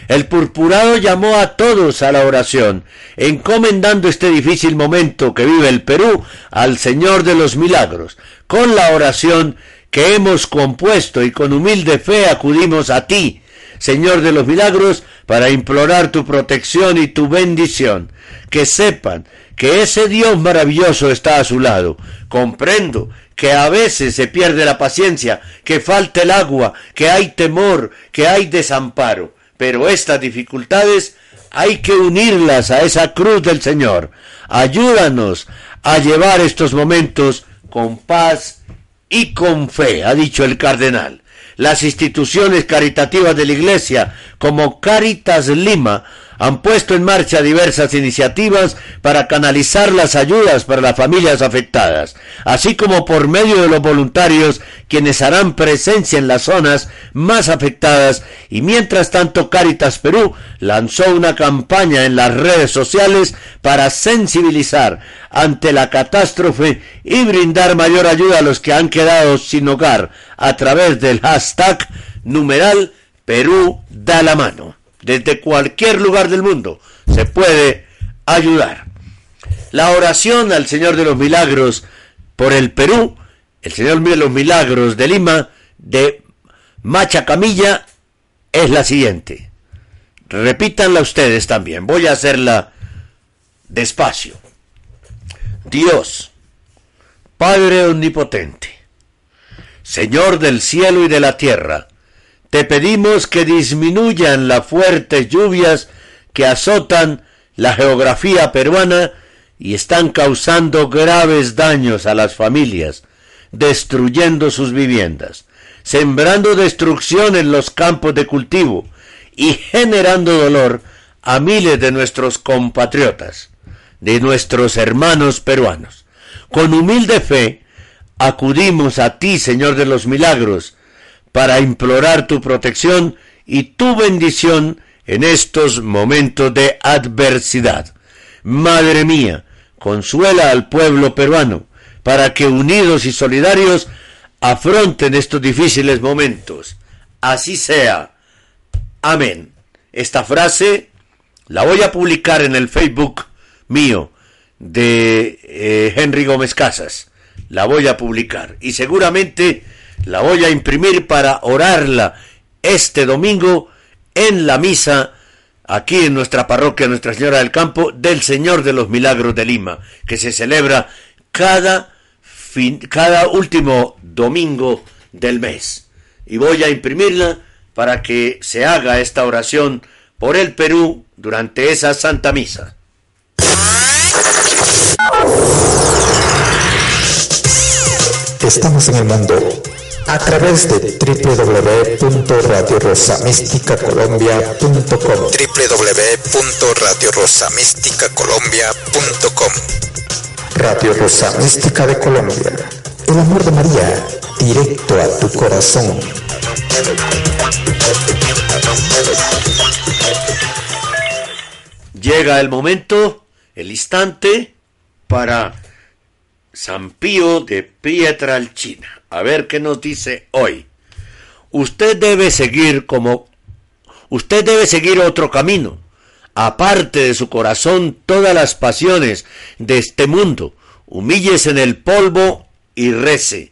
el purpurado llamó a todos a la oración, encomendando este difícil momento que vive el Perú al Señor de los Milagros. Con la oración que hemos compuesto y con humilde fe acudimos a ti, Señor de los Milagros, para implorar tu protección y tu bendición. Que sepan que ese Dios maravilloso está a su lado. Comprendo que a veces se pierde la paciencia, que falta el agua, que hay temor, que hay desamparo. Pero estas dificultades hay que unirlas a esa cruz del Señor. Ayúdanos a llevar estos momentos con paz y con fe, ha dicho el cardenal las instituciones caritativas de la Iglesia, como Caritas Lima, han puesto en marcha diversas iniciativas para canalizar las ayudas para las familias afectadas, así como por medio de los voluntarios quienes harán presencia en las zonas más afectadas. Y mientras tanto Caritas Perú lanzó una campaña en las redes sociales para sensibilizar ante la catástrofe y brindar mayor ayuda a los que han quedado sin hogar a través del hashtag numeral Perú da la mano desde cualquier lugar del mundo se puede ayudar. La oración al Señor de los Milagros por el Perú, el Señor de los Milagros de Lima, de Macha Camilla, es la siguiente. Repítanla ustedes también. Voy a hacerla despacio. Dios, Padre Omnipotente, Señor del cielo y de la tierra, te pedimos que disminuyan las fuertes lluvias que azotan la geografía peruana y están causando graves daños a las familias, destruyendo sus viviendas. sembrando destrucción en los campos de cultivo y generando dolor a miles de nuestros compatriotas, de nuestros hermanos peruanos. Con humilde fe acudimos a ti, Señor de los Milagros, para implorar tu protección y tu bendición en estos momentos de adversidad. Madre mía, consuela al pueblo peruano para que unidos y solidarios afronten estos difíciles momentos. Así sea. Amén. Esta frase la voy a publicar en el Facebook mío de eh, Henry Gómez Casas. La voy a publicar y seguramente la voy a imprimir para orarla este domingo en la misa aquí en nuestra parroquia Nuestra Señora del Campo del Señor de los Milagros de Lima, que se celebra cada, fin, cada último domingo del mes. Y voy a imprimirla para que se haga esta oración por el Perú durante esa Santa Misa. Estamos en el mundo a través de www.radiorosamísticacolombia.com www.radiorosamísticacolombia.com Radio Rosa Mística de Colombia. El amor de María, directo a tu corazón. Llega el momento, el instante, para San Pío de Pietralcina. A ver qué nos dice hoy. Usted debe seguir como usted debe seguir otro camino. Aparte de su corazón todas las pasiones de este mundo. Humíllese en el polvo y rece.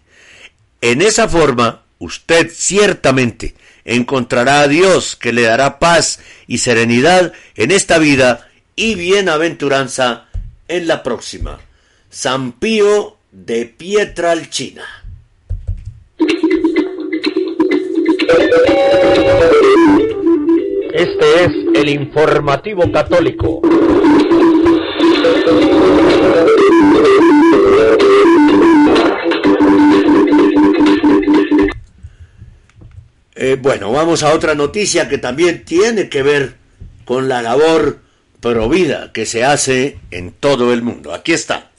En esa forma, usted ciertamente encontrará a Dios que le dará paz y serenidad en esta vida y bienaventuranza en la próxima. San Pío de Pietralcina. Este es el informativo católico. Eh, bueno, vamos a otra noticia que también tiene que ver con la labor provida que se hace en todo el mundo. Aquí está.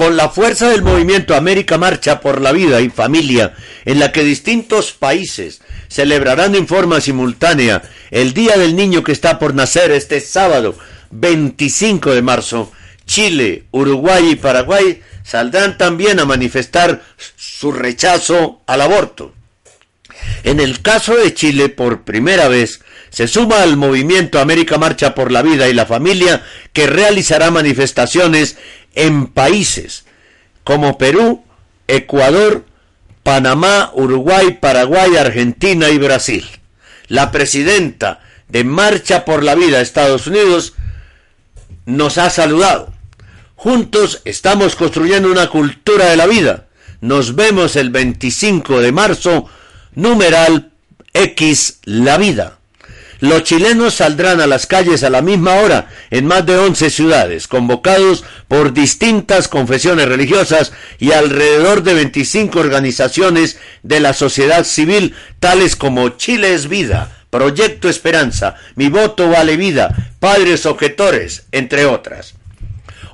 Con la fuerza del movimiento América Marcha por la Vida y Familia, en la que distintos países celebrarán en forma simultánea el Día del Niño que está por nacer este sábado 25 de marzo, Chile, Uruguay y Paraguay saldrán también a manifestar su rechazo al aborto. En el caso de Chile, por primera vez, se suma al movimiento América Marcha por la Vida y la Familia que realizará manifestaciones en países como Perú, Ecuador, Panamá, Uruguay, Paraguay, Argentina y Brasil. La presidenta de Marcha por la Vida Estados Unidos nos ha saludado. Juntos estamos construyendo una cultura de la vida. Nos vemos el 25 de marzo, numeral X La Vida. Los chilenos saldrán a las calles a la misma hora en más de 11 ciudades, convocados por distintas confesiones religiosas y alrededor de 25 organizaciones de la sociedad civil, tales como Chile es Vida, Proyecto Esperanza, Mi Voto Vale Vida, Padres Objetores, entre otras.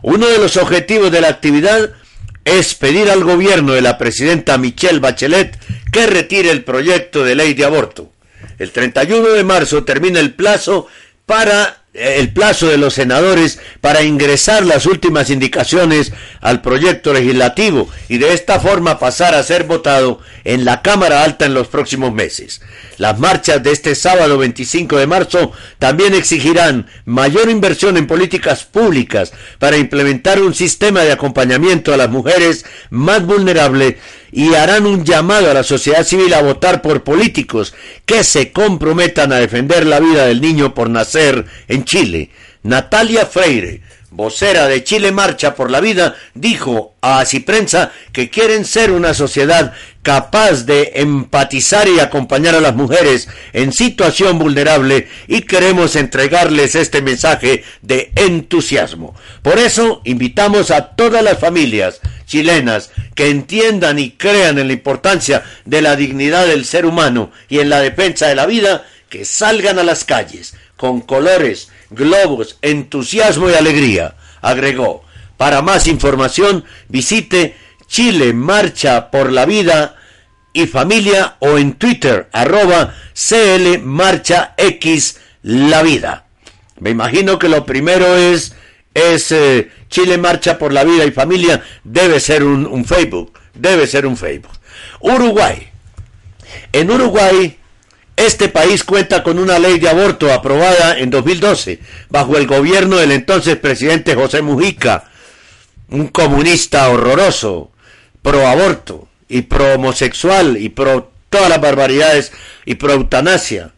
Uno de los objetivos de la actividad es pedir al gobierno de la presidenta Michelle Bachelet que retire el proyecto de ley de aborto. El 31 de marzo termina el plazo para eh, el plazo de los senadores para ingresar las últimas indicaciones al proyecto legislativo y de esta forma pasar a ser votado en la Cámara Alta en los próximos meses. Las marchas de este sábado 25 de marzo también exigirán mayor inversión en políticas públicas para implementar un sistema de acompañamiento a las mujeres más vulnerables y harán un llamado a la sociedad civil a votar por políticos que se comprometan a defender la vida del niño por nacer en Chile. Natalia Freire, vocera de Chile Marcha por la Vida, dijo a Ciprensa que quieren ser una sociedad capaz de empatizar y acompañar a las mujeres en situación vulnerable y queremos entregarles este mensaje de entusiasmo. Por eso invitamos a todas las familias chilenas que entiendan y crean en la importancia de la dignidad del ser humano y en la defensa de la vida, que salgan a las calles con colores, globos, entusiasmo y alegría. Agregó, para más información visite Chile Marcha por la Vida y Familia o en Twitter arroba CL Marcha X La Vida. Me imagino que lo primero es, es eh, Chile Marcha por la Vida y Familia, debe ser un, un Facebook, debe ser un Facebook. Uruguay. En Uruguay este país cuenta con una ley de aborto aprobada en 2012 bajo el gobierno del entonces presidente José Mujica, un comunista horroroso, pro aborto y pro homosexual y pro todas las barbaridades y pro eutanasia.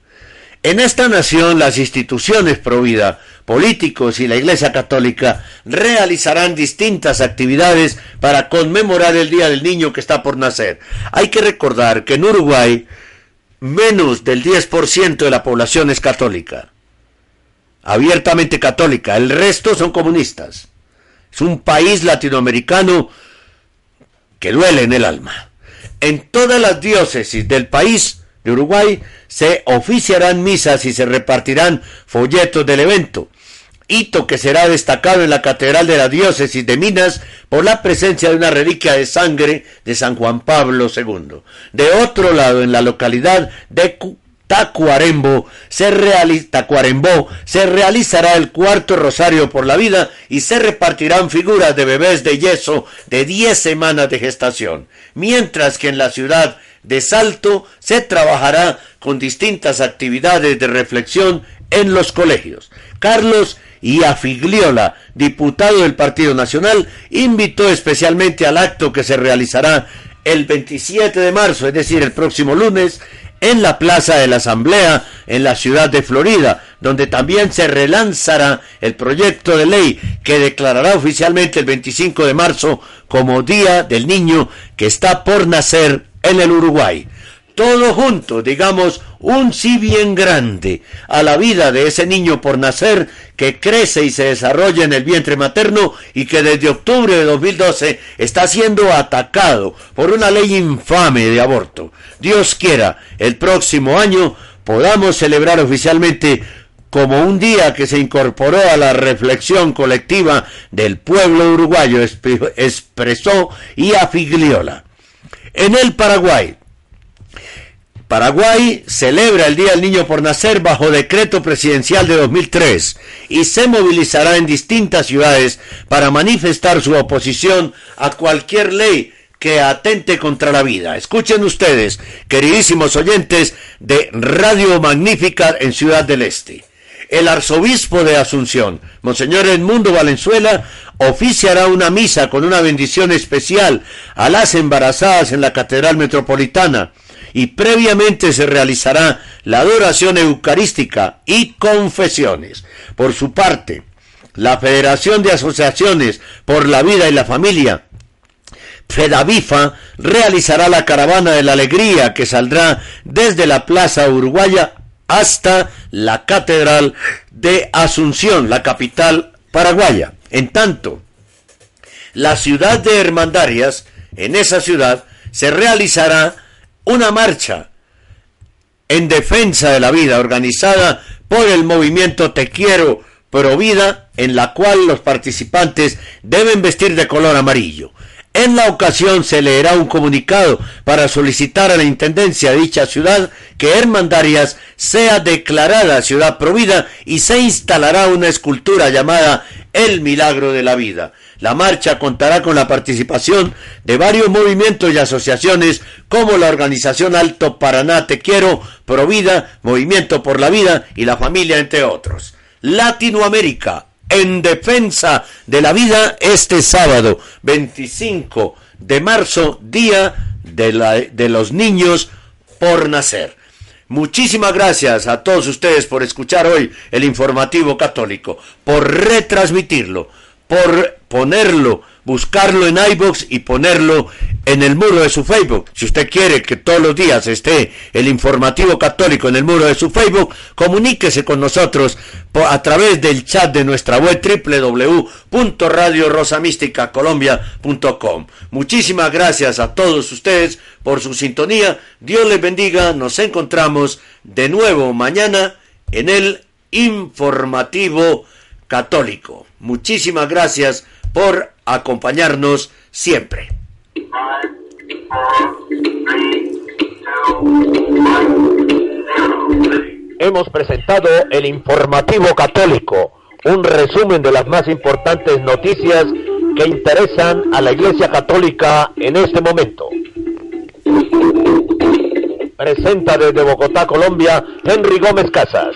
En esta nación las instituciones pro vida, políticos y la Iglesia Católica realizarán distintas actividades para conmemorar el Día del Niño que está por nacer. Hay que recordar que en Uruguay menos del 10% de la población es católica, abiertamente católica, el resto son comunistas. Es un país latinoamericano que duele en el alma. En todas las diócesis del país de Uruguay se oficiarán misas y se repartirán folletos del evento hito que será destacado en la Catedral de la Diócesis de Minas por la presencia de una reliquia de sangre de San Juan Pablo II. De otro lado, en la localidad de Tacuarembo Tacuarembó, se realizará el cuarto rosario por la vida y se repartirán figuras de bebés de yeso de 10 semanas de gestación, mientras que en la ciudad de Salto se trabajará con distintas actividades de reflexión en los colegios. Carlos y a Figliola, diputado del Partido Nacional, invitó especialmente al acto que se realizará el 27 de marzo, es decir, el próximo lunes, en la Plaza de la Asamblea en la ciudad de Florida, donde también se relanzará el proyecto de ley que declarará oficialmente el 25 de marzo como Día del Niño que está por nacer en el Uruguay todo junto, digamos, un sí bien grande a la vida de ese niño por nacer que crece y se desarrolla en el vientre materno y que desde octubre de 2012 está siendo atacado por una ley infame de aborto. Dios quiera, el próximo año podamos celebrar oficialmente como un día que se incorporó a la reflexión colectiva del pueblo uruguayo, expresó y afigliola. En el Paraguay, Paraguay celebra el Día del Niño por Nacer bajo decreto presidencial de 2003 y se movilizará en distintas ciudades para manifestar su oposición a cualquier ley que atente contra la vida. Escuchen ustedes, queridísimos oyentes de Radio Magnífica en Ciudad del Este. El arzobispo de Asunción, Monseñor Edmundo Valenzuela, oficiará una misa con una bendición especial a las embarazadas en la Catedral Metropolitana y previamente se realizará la adoración eucarística y confesiones. Por su parte, la Federación de Asociaciones por la Vida y la Familia FEDAVIFA realizará la caravana de la alegría que saldrá desde la Plaza Uruguaya hasta la Catedral de Asunción, la capital paraguaya. En tanto, la ciudad de Hermandarias, en esa ciudad, se realizará una marcha en defensa de la vida organizada por el movimiento Te Quiero Pro Vida, en la cual los participantes deben vestir de color amarillo. En la ocasión se leerá un comunicado para solicitar a la Intendencia de dicha ciudad que Hermandarias sea declarada ciudad provida y se instalará una escultura llamada El Milagro de la Vida. La marcha contará con la participación de varios movimientos y asociaciones como la organización Alto Paraná Te Quiero, Provida, Movimiento por la Vida y la Familia, entre otros. Latinoamérica, en defensa de la vida, este sábado 25 de marzo, Día de, de los Niños por Nacer. Muchísimas gracias a todos ustedes por escuchar hoy el informativo católico, por retransmitirlo por ponerlo, buscarlo en iBox y ponerlo en el muro de su Facebook. Si usted quiere que todos los días esté el informativo católico en el muro de su Facebook, comuníquese con nosotros a través del chat de nuestra web www.radiorosamísticacolombia.com. Muchísimas gracias a todos ustedes por su sintonía. Dios les bendiga. Nos encontramos de nuevo mañana en el informativo católico. Muchísimas gracias por acompañarnos siempre. Hemos presentado el informativo católico, un resumen de las más importantes noticias que interesan a la Iglesia Católica en este momento. Presenta desde Bogotá, Colombia, Henry Gómez Casas.